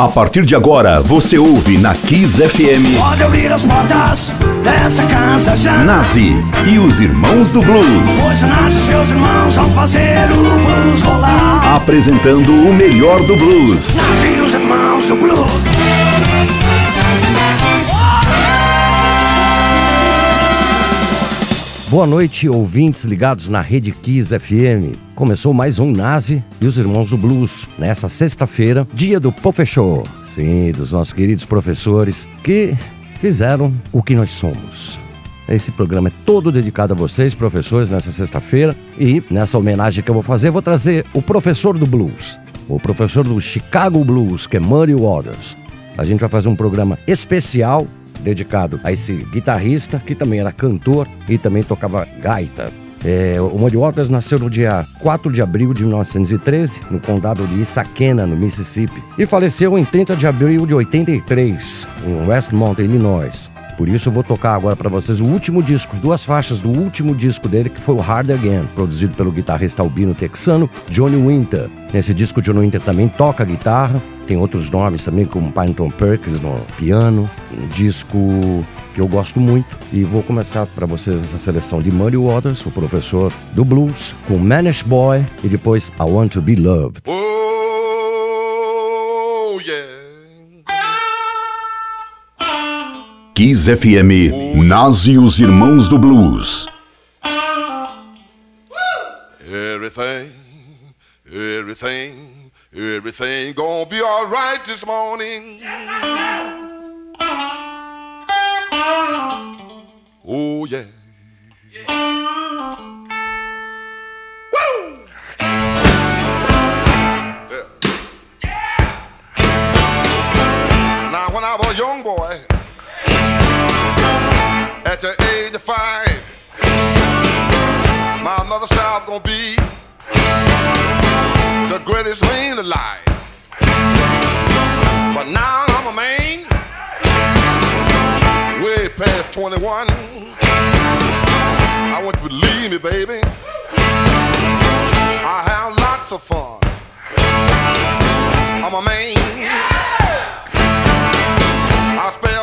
A partir de agora, você ouve na Kiss FM. Pode abrir as portas dessa casa já. Nazi e os Irmãos do Blues. Pois Nazi e seus irmãos vão fazer o blues rolar. Apresentando o melhor do blues. Nazi e os Irmãos do Blues. Boa noite, ouvintes ligados na Rede Kiss FM. Começou mais um Nazi e os Irmãos do Blues, nessa sexta-feira, dia do professor. Sim, dos nossos queridos professores que fizeram o que nós somos. Esse programa é todo dedicado a vocês, professores, nessa sexta-feira. E nessa homenagem que eu vou fazer, vou trazer o professor do blues, o professor do Chicago Blues, que é Muddy Waters. A gente vai fazer um programa especial dedicado a esse guitarrista que também era cantor e também tocava gaita. É, o Waters nasceu no dia 4 de abril de 1913, no condado de Issaquena, no Mississippi, e faleceu em 30 de abril de 83, em Westmont, Illinois. Por isso eu vou tocar agora para vocês o último disco, duas faixas do último disco dele, que foi o Hard Again, produzido pelo guitarrista albino texano Johnny Winter. Nesse disco, Johnny Winter também toca guitarra, tem outros nomes também, como Pynton Perkins no piano. Um disco que eu gosto muito. E vou começar para vocês essa seleção de Muddy Waters, o professor do blues, com Manish Boy e depois I Want to Be Loved. Oh, yeah. Kiss FM, Nazi e os Irmãos do Blues. Everything, everything, everything gonna be alright this morning. Oh, yeah. When I was a young boy, at the age of five, my mother said I was gonna be the greatest man alive. 21. I want you to believe me, baby. I have lots of fun. I'm a man. I spell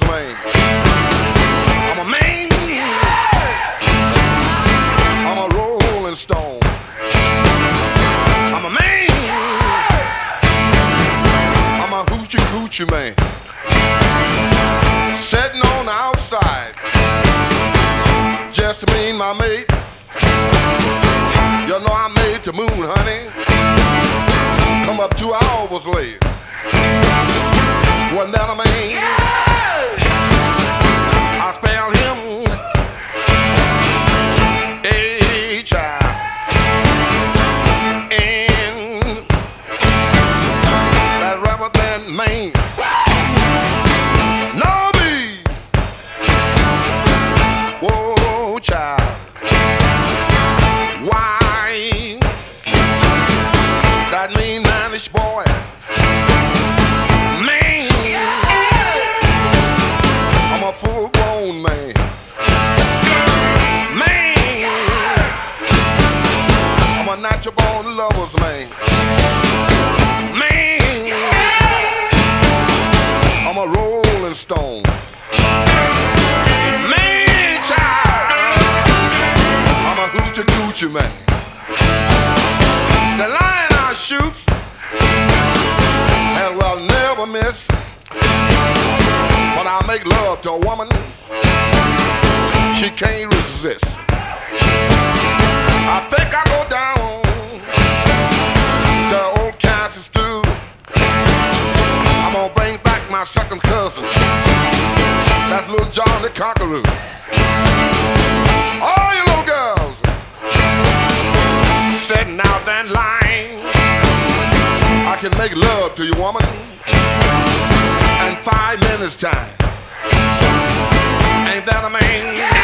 born lover's. I'm a man. I'm a rolling stone. I'm a man. I'm a hoochie coochie man. Sitting on the outside. Just me and my mate. You know I made the moon, honey. Come up two hours late. Wasn't that a man? I spell him man. The lion I shoot and will never miss. When I make love to a woman, she can't resist. I think I go down to old Kansas too. I'm gonna bring back my second cousin. That's little John the Conqueror. All oh, you setting out that line. I can make love to you, woman, in five minutes time. Ain't that a man?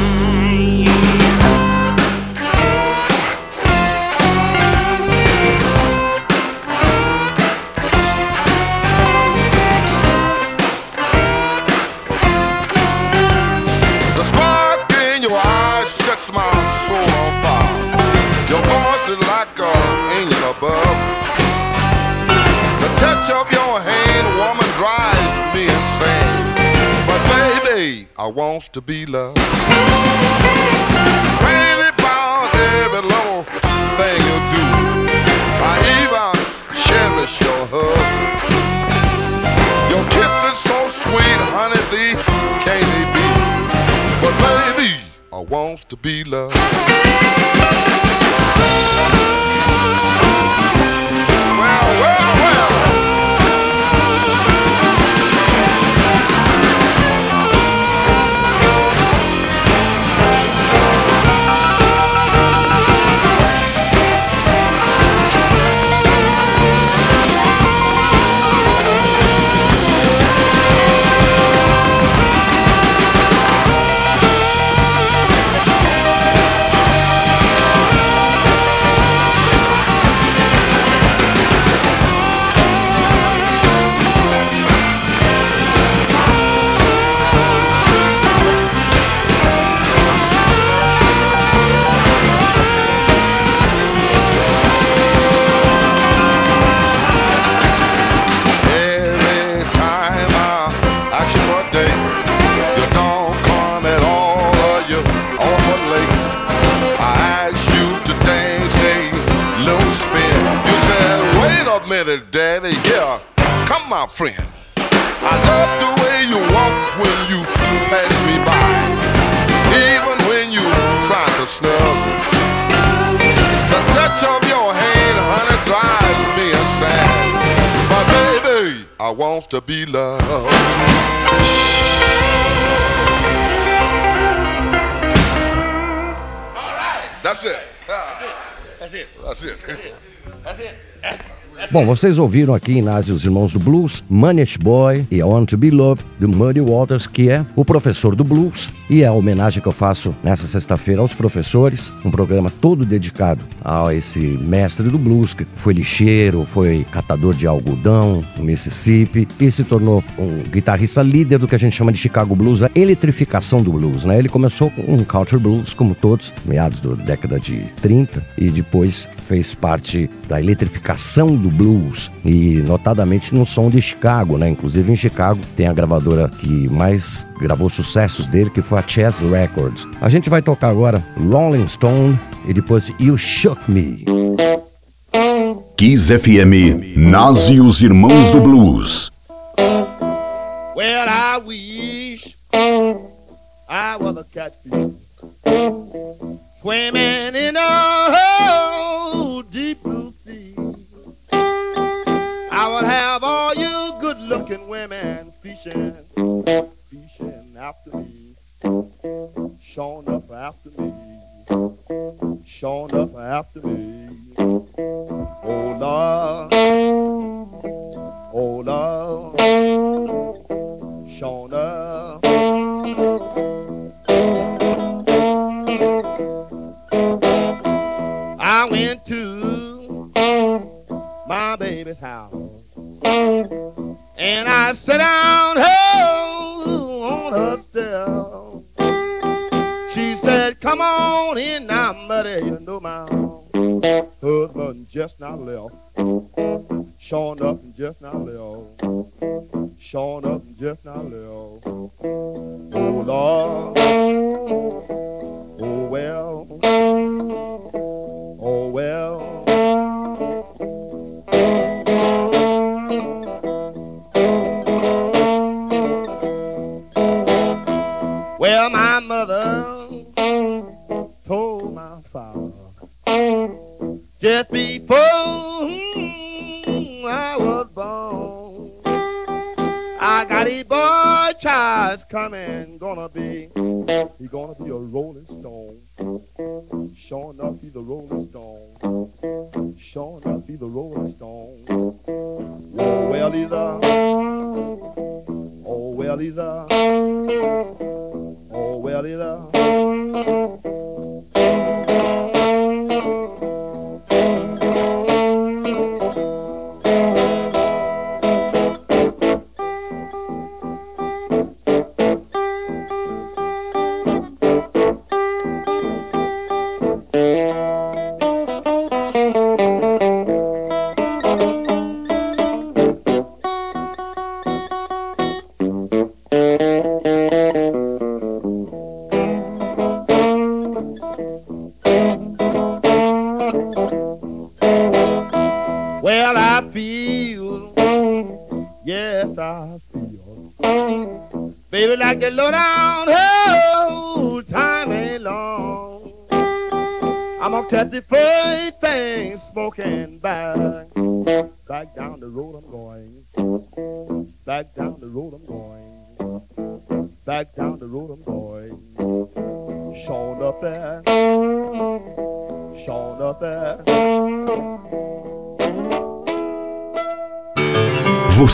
Wants to be loved. Crazy about every little thing you do. I even cherish your hug. Your kiss is so sweet, honey, thee can't be? But baby, I wants to be loved. My friend. I love the way you walk when you pass me by, even when you try to snub. The touch of your hand, honey, drives me insane. But baby, I want to be loved. That's it. That's it. That's it. That's it. That's it. That's it. Bom, vocês ouviram aqui em Nazi os Irmãos do Blues, Manish Boy e I Want to Be Loved, do Muddy Waters, que é o professor do blues, e é a homenagem que eu faço nessa sexta-feira aos professores, um programa todo dedicado a esse mestre do blues, que foi lixeiro, foi catador de algodão no Mississippi e se tornou um guitarrista líder do que a gente chama de Chicago Blues, a eletrificação do blues, né? Ele começou com um country blues, como todos, meados da década de 30, e depois fez parte da eletrificação do blues e notadamente no som de Chicago, né? Inclusive em Chicago tem a gravadora que mais gravou sucessos dele, que foi a Chess Records. A gente vai tocar agora Rolling Stone e depois You Shook Me. Kiss FM, Nazi os Irmãos do Blues. Well, I wish I was a catfish. Swimming in a deep blue sea. I would have all you good-looking women fishing, fishing after me, showing up after me, showing up after me.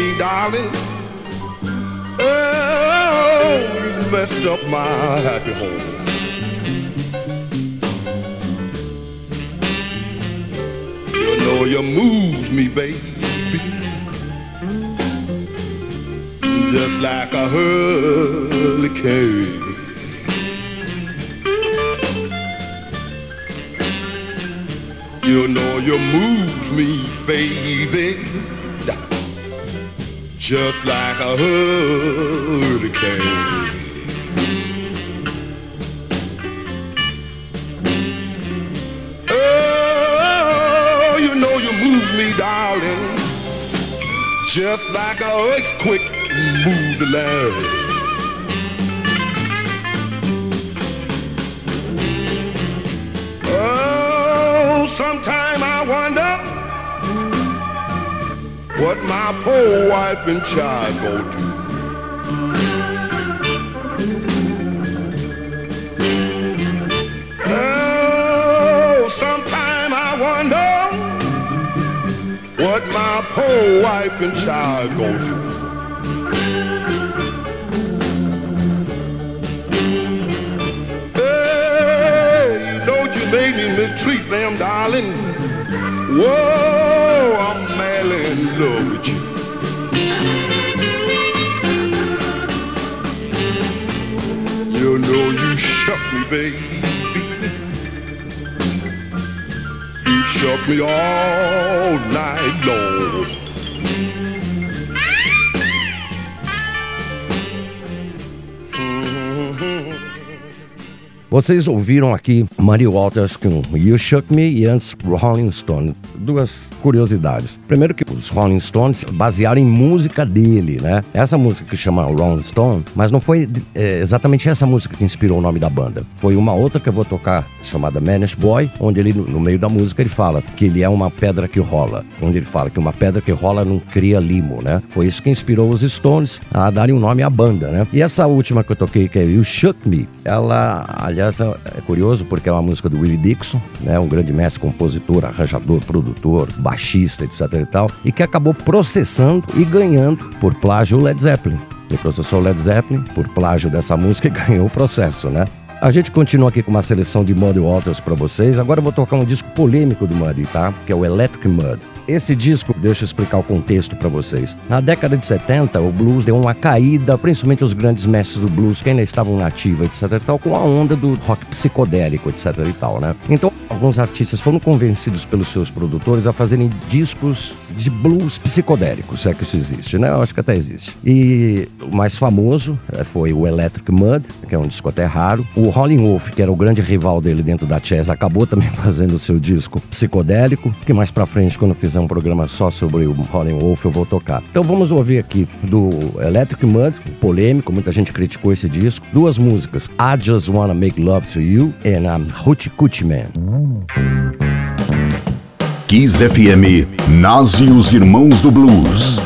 Me, darling. Oh, you messed up my happy home. You know you moves me, baby. Just like a hurricane. You know you moves me, baby. Just like a hurricane. Oh, you know you move me, darling. Just like a earthquake move the land. Oh, sometime I wonder what my poor wife and child gonna do. Oh, sometime I wonder what my poor wife and child gonna do. Hey, you know you made me mistreat them, darling. Whoa, I'm love with you. You know you shook me, baby. You shook me all night long. Vocês ouviram aqui Muddy Waters com You Shook Me e antes Rolling Stone. Duas curiosidades. Primeiro que os Rolling Stones basearam em música dele, né? Essa música que chama Rolling Stone, mas não foi é, exatamente essa música que inspirou o nome da banda. Foi uma outra que eu vou tocar chamada Manish Boy, onde ele no meio da música ele fala que ele é uma pedra que rola, onde ele fala que uma pedra que rola não cria limo, né? Foi isso que inspirou os Stones a darem um nome à banda, né? E essa última que eu toquei que é You Shook Me, ela, aliás, é curioso porque é uma música do Willie Dixon, né? Um grande mestre, compositor, arranjador, produtor, baixista, etc e tal, e que acabou processando e ganhando por plágio o Led Zeppelin. Ele processou o Led Zeppelin por plágio dessa música e ganhou o processo, né? A gente continua aqui com uma seleção de Muddy Waters para vocês. Agora eu vou tocar um disco polêmico do Muddy, tá? Que é o Electric Mud. Esse disco, deixa eu explicar o contexto para vocês. Na década de 70, o blues deu uma caída, principalmente os grandes mestres do blues, que ainda estavam na ativa, etc e tal, com a onda do rock psicodélico, etc e tal, né? Então, alguns artistas foram convencidos pelos seus produtores a fazerem discos de blues psicodélicos, se é que isso existe, né? Eu acho que até existe. E o mais famoso eh, foi o Electric Mud, que é um disco até raro. O Rolling Wolf, que era o grande rival dele dentro da Chess, acabou também fazendo o seu disco psicodélico, que mais pra frente, quando fizer um programa só sobre o Rolling Wolf, eu vou tocar. Então vamos ouvir aqui do Electric Mud, polêmico, muita gente criticou esse disco. Duas músicas, I Just Wanna Make Love to You e I'm Hoochie Coochie Man. Kiss FM, Nazi e os Irmãos do Blues.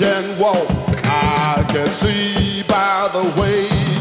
And walk. I can see by the way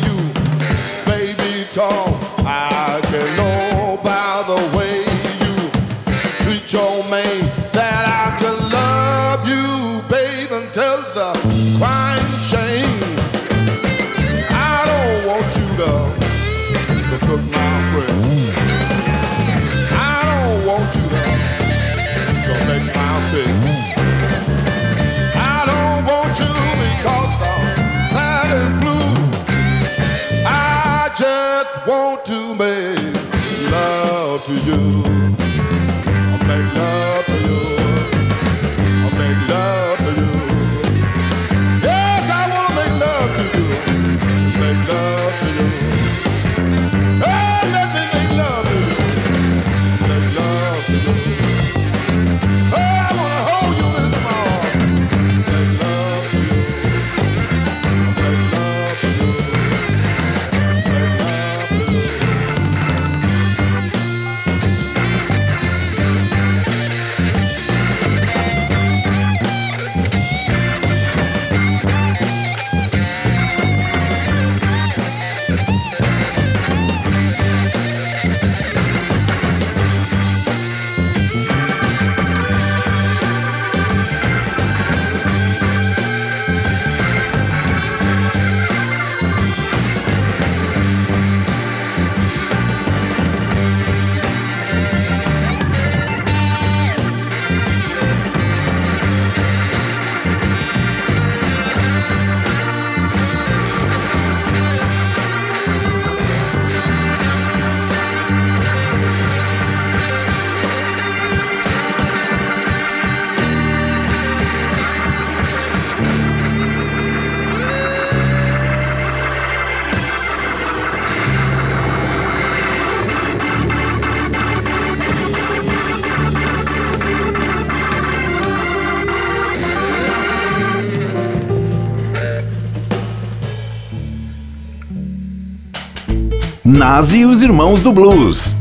E os Irmãos do Blues.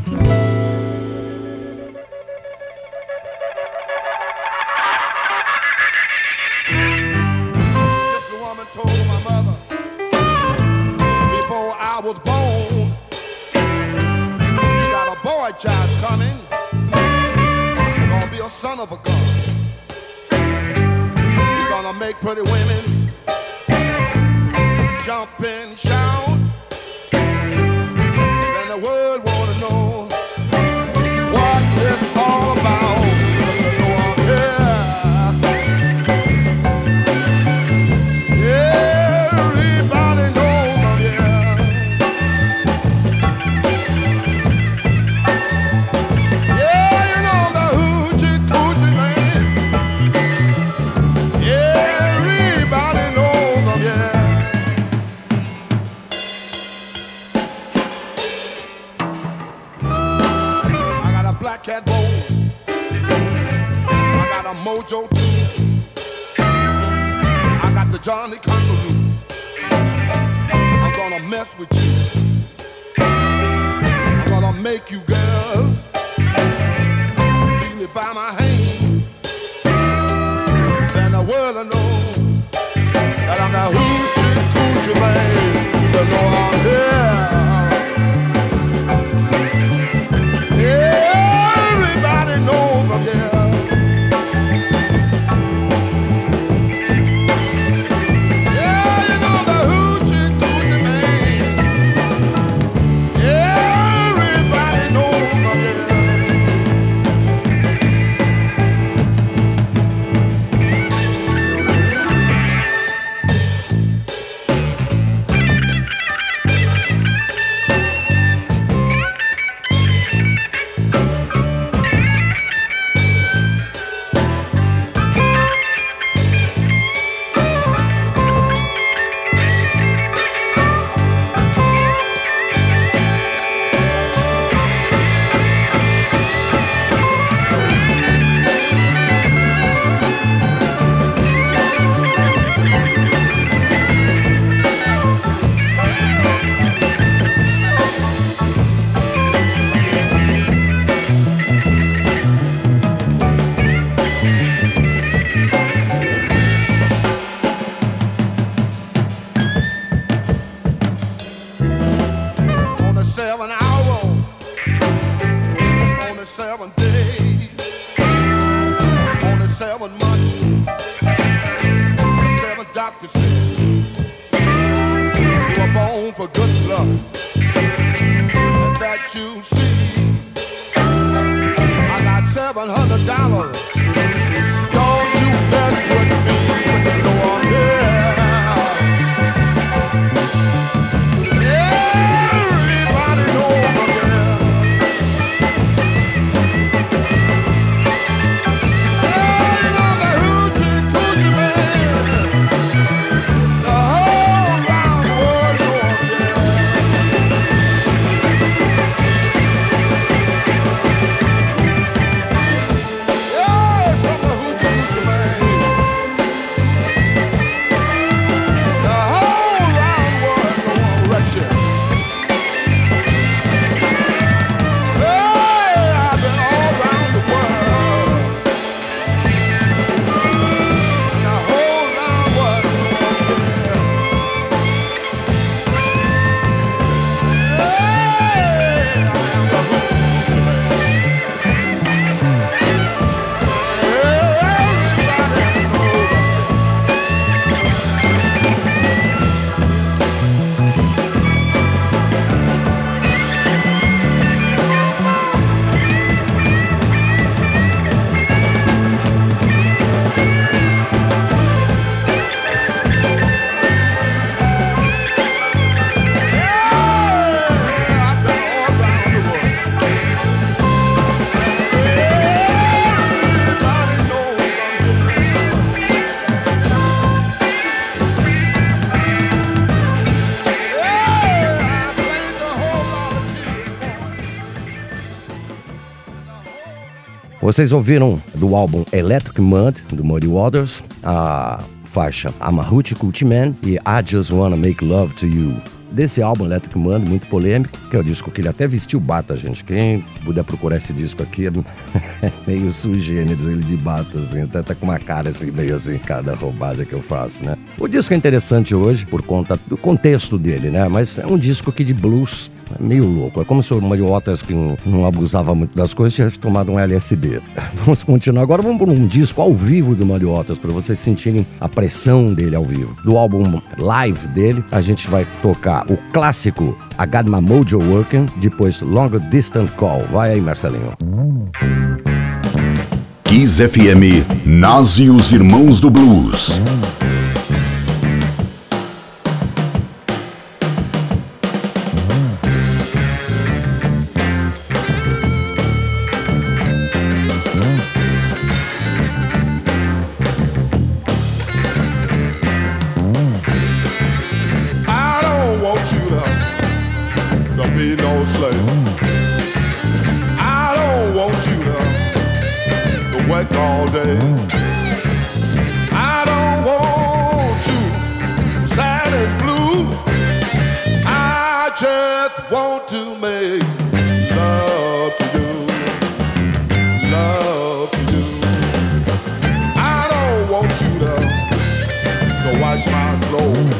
Johnny Kangaroo. I'm gonna mess with you. I'm gonna make you girl. Leave me by my hand. Then the world will know that I'm the hoochie coochie man. You know I'm here. doctor you were born for good luck, and that you see. Vocês ouviram do álbum Electric Mud, do Muddy Waters, a faixa I'm a Man e I Just Wanna Make Love To You desse álbum Electric Man, muito polêmico, que é o disco que ele até vestiu bata, gente. Quem puder procurar esse disco aqui é meio sui generis, ele de bata, assim, até tá com uma cara assim, meio assim, cada roubada que eu faço, né? O disco é interessante hoje por conta do contexto dele, né? Mas é um disco aqui de blues é meio louco. É como se o Muddy Waters, que não, abusava muito das coisas, tivesse tomado um LSD. Vamos continuar agora. Vamos por um disco ao vivo do Muddy Waters, para vocês sentirem a pressão dele ao vivo. Do álbum live dele, a gente vai tocar o clássico I Got My Mojo Working, depois Long Distant Call. Vai aí, Marcelinho. Kiss FM, Nazi os Irmãos do Blues. flow.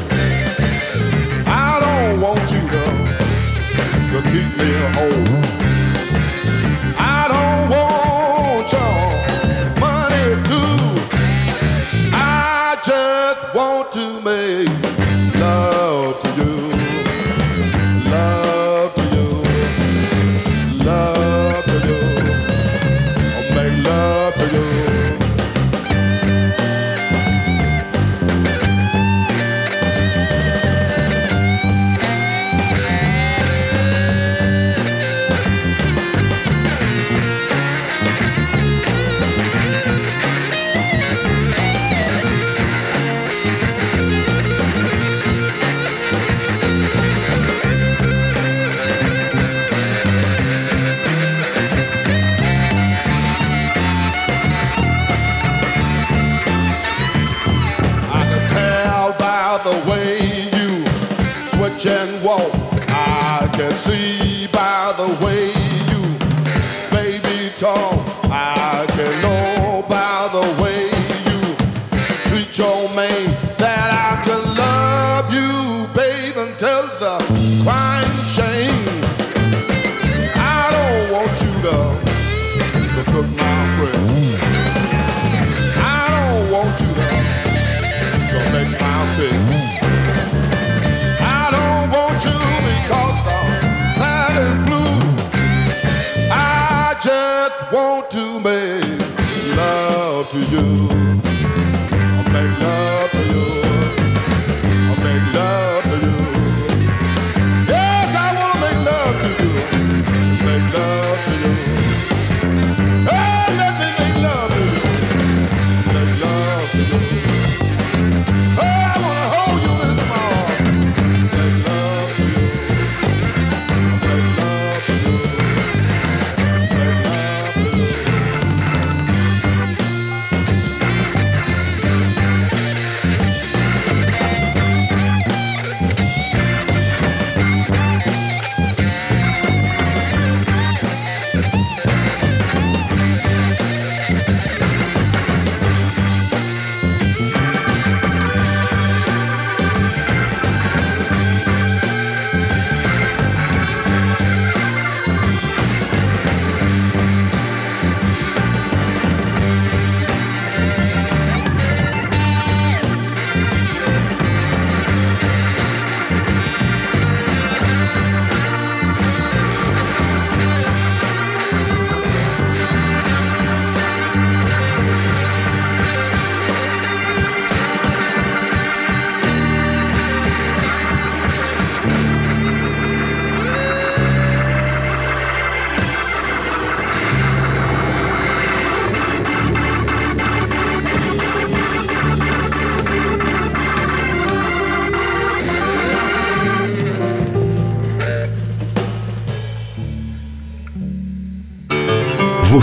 to you. I make love.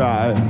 Phone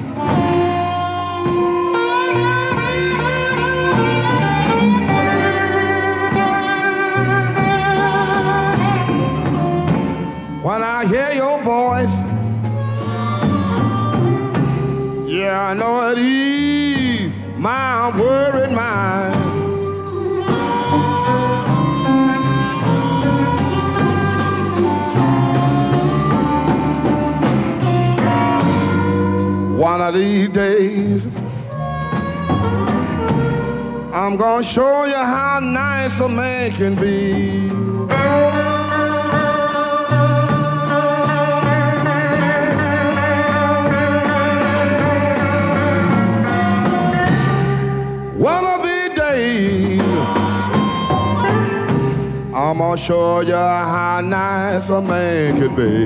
I'm gonna show you how nice a man can be.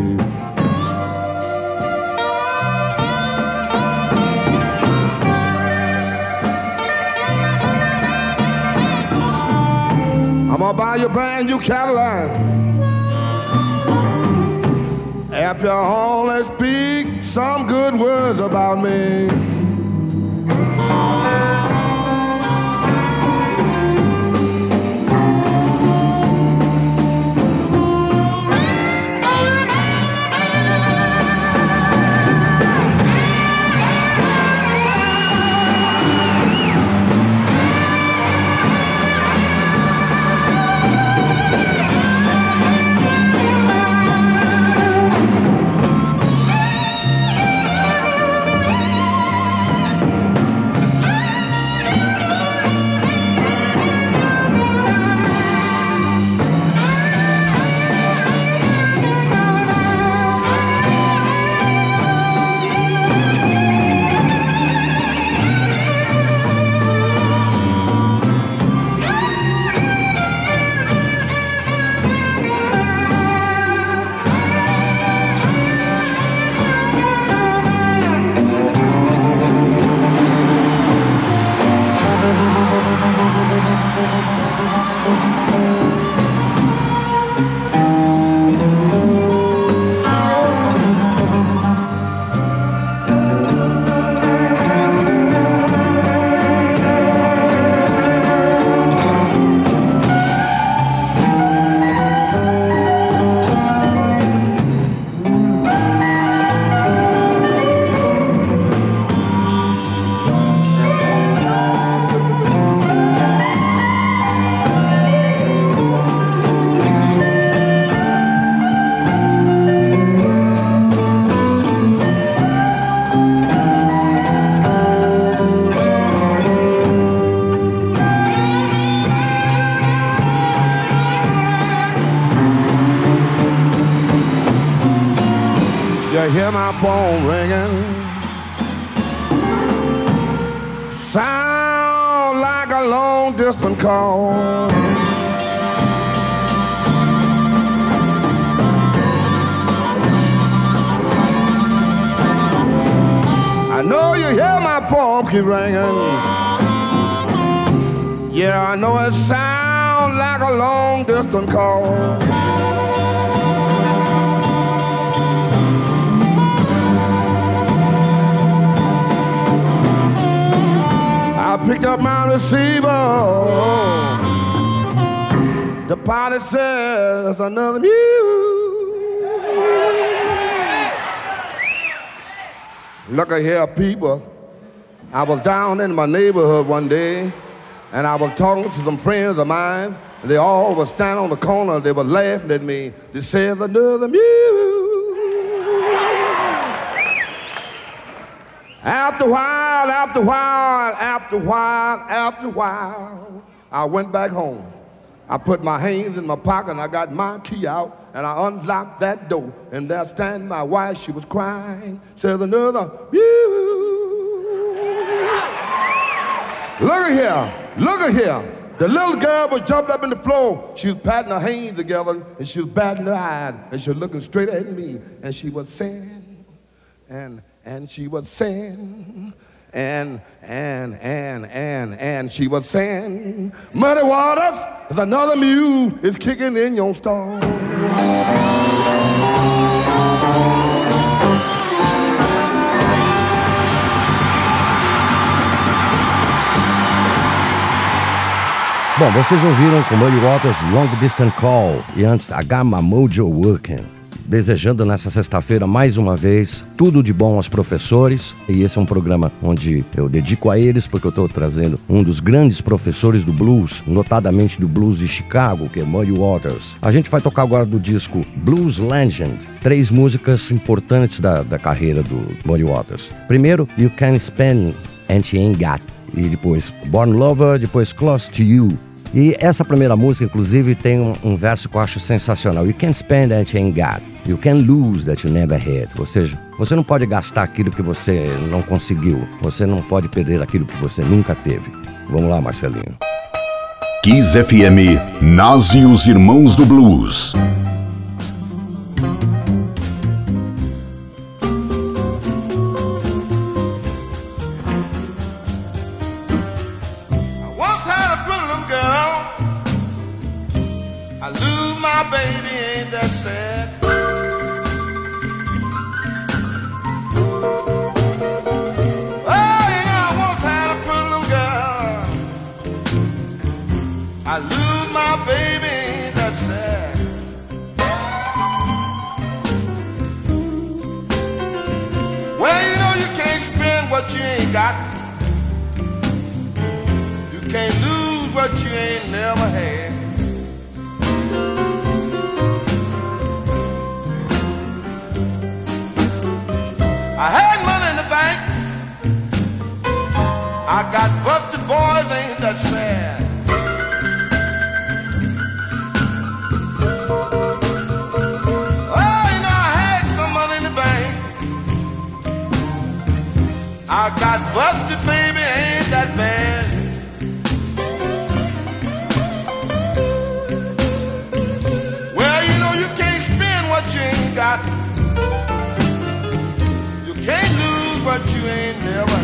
I'm gonna buy you a brand new Cadillac. After only speak some good words about me. At here, people. I was down in my neighborhood one day, and I was talking to some friends of mine. And They all were standing on the corner. They were laughing at me. They said another news. After a while, after a while, after a while, after a while, I went back home. I put my hands in my pocket and I got my key out and I unlocked that door. And there standing my wife, she was crying. Says another, you. Look at here. Look at here. The little girl was jumping up in the floor. She was patting her hands together and she was batting her eyes and she was looking straight at me and she was saying, and and she was saying, and and and and and she was saying, Muddy Waters, there's another mule is kicking in your stall. Bom, vocês ouviram com Muddy Waters Long Distance Call e antes I Got My Mojo Working. Desejando nessa sexta-feira mais uma vez tudo de bom aos professores. E esse é um programa onde eu dedico a eles, porque eu estou trazendo um dos grandes professores do blues, notadamente do blues de Chicago, que é Muddy Waters. A gente vai tocar agora do disco Blues Legend, três músicas importantes da, da carreira do Muddy Waters. Primeiro, You Can Spend and She Ain't Got e depois Born Lover, depois Close to You. E essa primeira música, inclusive, tem um, um verso que eu acho sensacional. You can't spend that you ain't got. You can lose that you never had. Ou seja, você não pode gastar aquilo que você não conseguiu. Você não pode perder aquilo que você nunca teve. Vamos lá, Marcelinho. Kiss FM, Nazi e os Irmãos do Blues. my baby, ain't that sad? Oh, I lose my baby, sad. Well, you know you can't spend what you ain't got. You can't lose what you ain't never had. I had money in the bank. I got busted, boys, ain't that sad? Oh, you know, I had some money in the bank. I got busted. Yeah.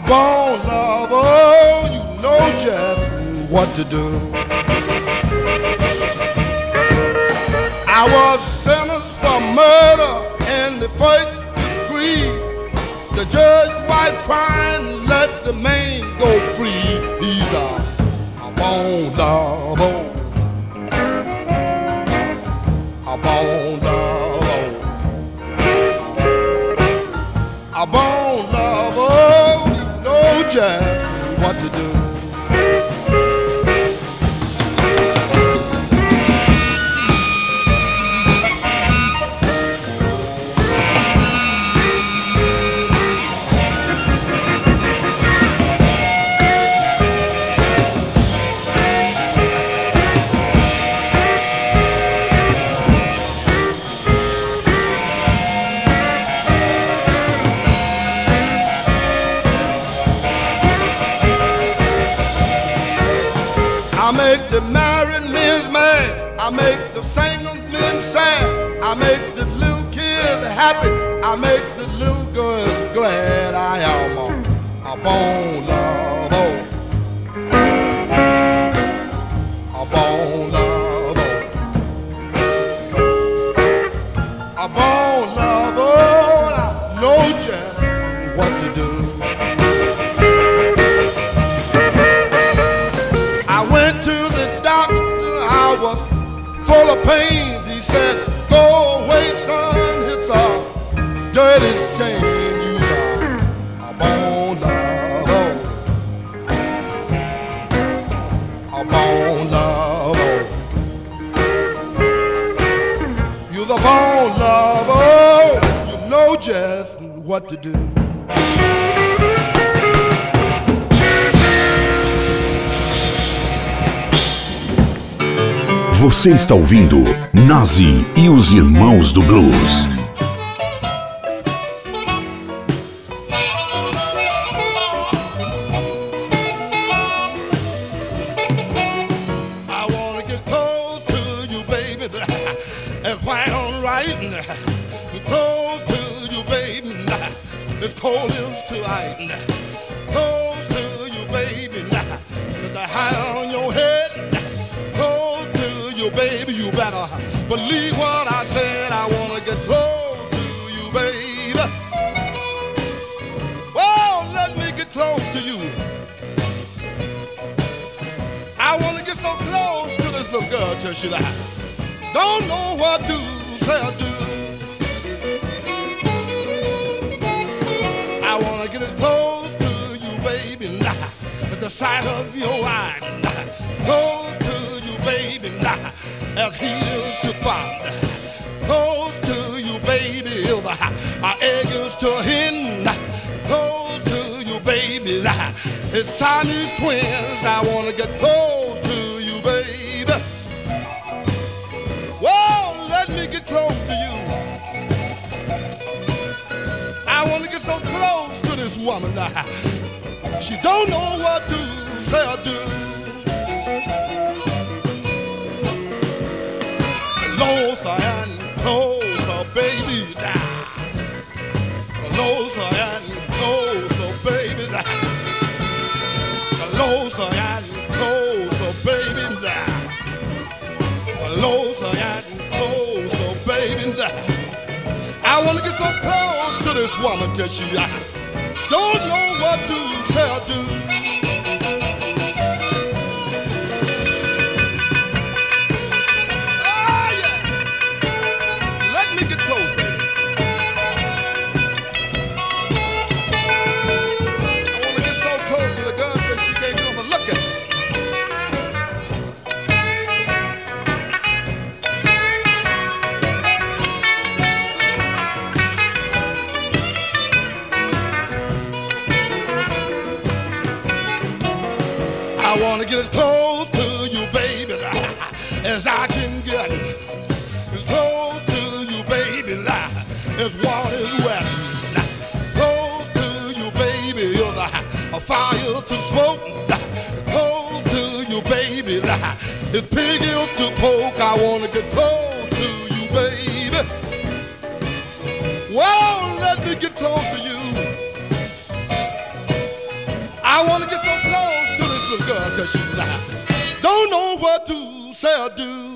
A bone lover, you know just what to do. I was sentenced for murder in the first degree. The judge wiped crying, let the man go free. He's a, a bone lover. A just what to do. I make the little girls glad. I am a, a bone lover. A bone lover. A bone lover. I know just what to do. I went to the doctor, I was full of pain. Are a what to do. Você está ouvindo Nazi e os Irmãos do Blues. Get close to you. I wanna get so close to this woman. She don't know what to say or do. Woman till she uh, don't know what to say or do. As pig is to poke. I wanna get close to you, baby. Well, let me get close to you. I wanna get so close to this little girl cause she's she don't know what to say or do.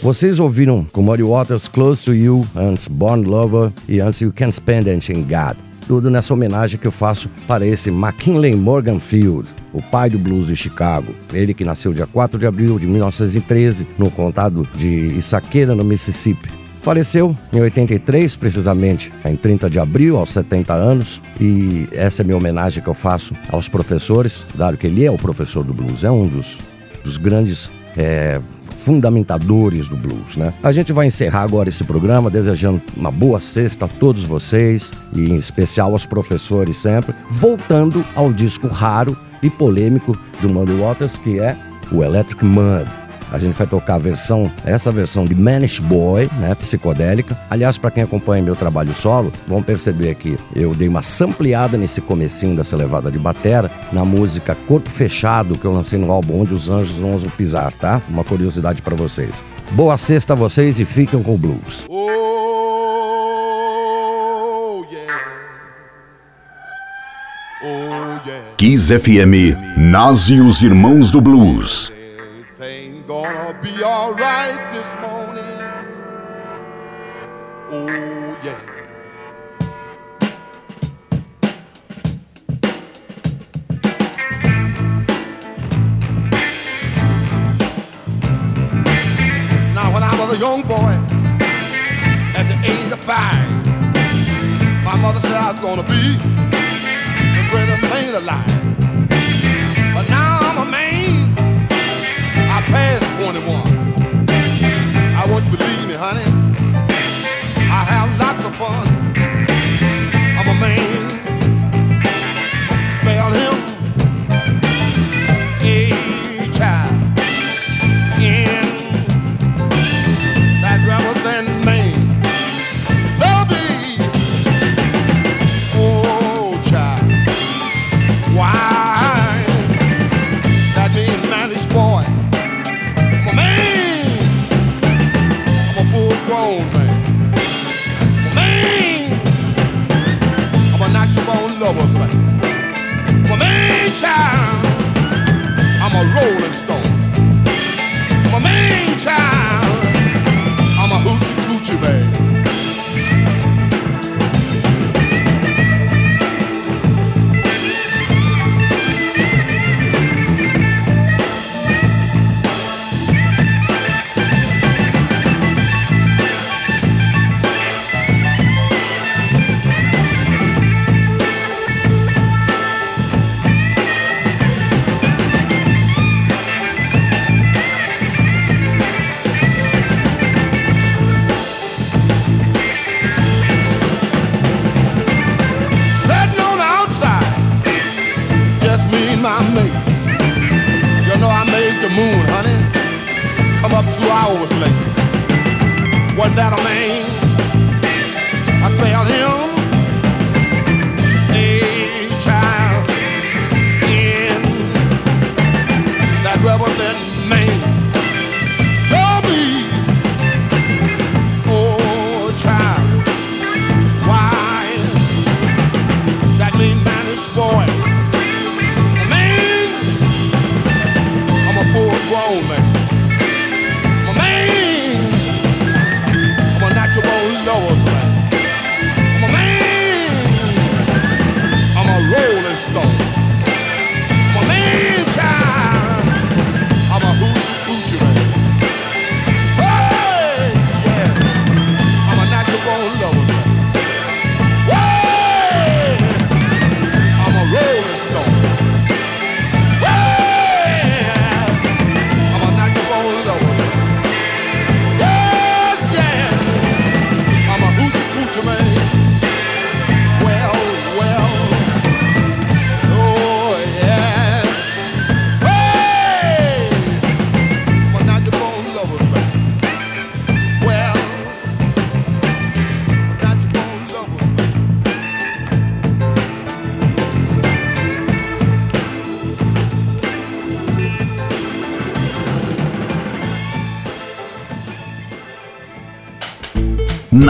Vocês ouviram com Muddy Waters Close to You, antes Born Lover e antes You Can Spend in God. Tudo nessa homenagem que eu faço para esse McKinley Morgan Field, o pai do blues de Chicago. Ele que nasceu dia 4 de abril de 1913 no condado de Issaqueira, no Mississippi. Faleceu em 83, precisamente em 30 de abril, aos 70 anos, e essa é a minha homenagem que eu faço aos professores, dado que ele é o professor do blues, é um dos, dos grandes é, fundamentadores do blues, né? A gente vai encerrar agora esse programa desejando uma boa sexta a todos vocês e em especial aos professores sempre, voltando ao disco raro e polêmico do Muddy Waters que é o Electric Mud. A gente vai tocar a versão, essa versão de Manish Boy, né, psicodélica. Aliás, para quem acompanha meu trabalho solo, vão perceber que eu dei uma sampleada nesse comecinho dessa levada de batera na música Corpo Fechado que eu lancei no álbum Onde os Anjos Vão Pisar, tá? Uma curiosidade para vocês. Boa sexta a vocês e fiquem com o blues. Oh, yeah. Oh, yeah. Kiss FM, Nazi e os Irmãos do Blues. Gonna be alright this morning. Oh, yeah. Now, when I was a young boy, at the age of five, my mother said I was gonna be the greatest man alive. 21. I want you to believe me, honey. I have lots of fun.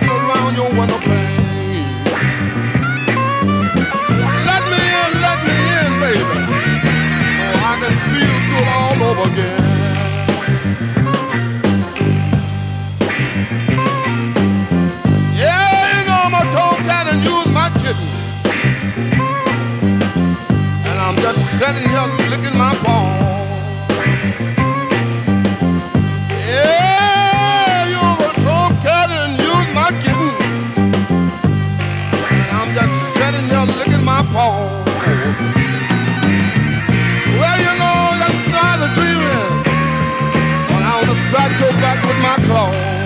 Around, you. Let me in, let me in, baby. So I can feel good all over again. Yeah, you know I'm a tomcat and my kitten. And I'm just sitting here licking my palm. fall. Well, you know, I started dreaming. But I'm gonna strike your back with my claw.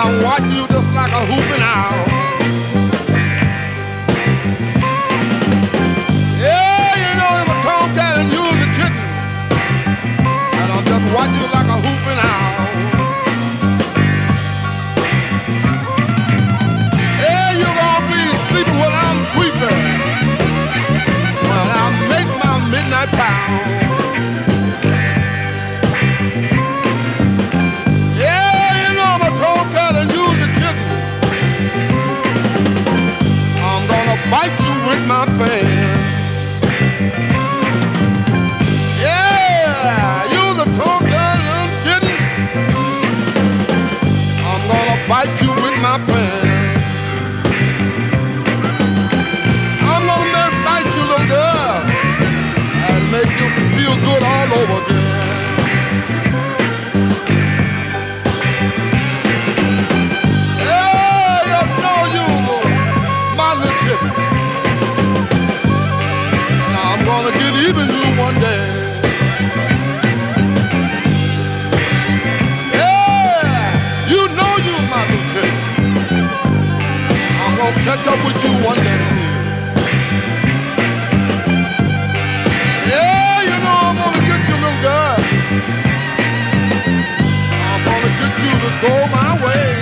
I watch you just like a hooping owl. Yeah, you know him a tomcat and you the kitten, and I just watch you like a hooping owl. Yeah, you gonna be sleeping I'm creeping, when I make my midnight pound. with my pain. Check up with you one day. Yeah, you know I'm gonna get you, little girl. I'm gonna get you to go my way.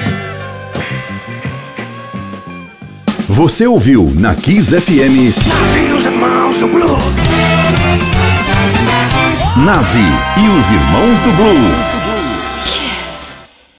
Você ouviu na Kiss FM. Irmãos do Blues. Nazi e os Irmãos do Blues.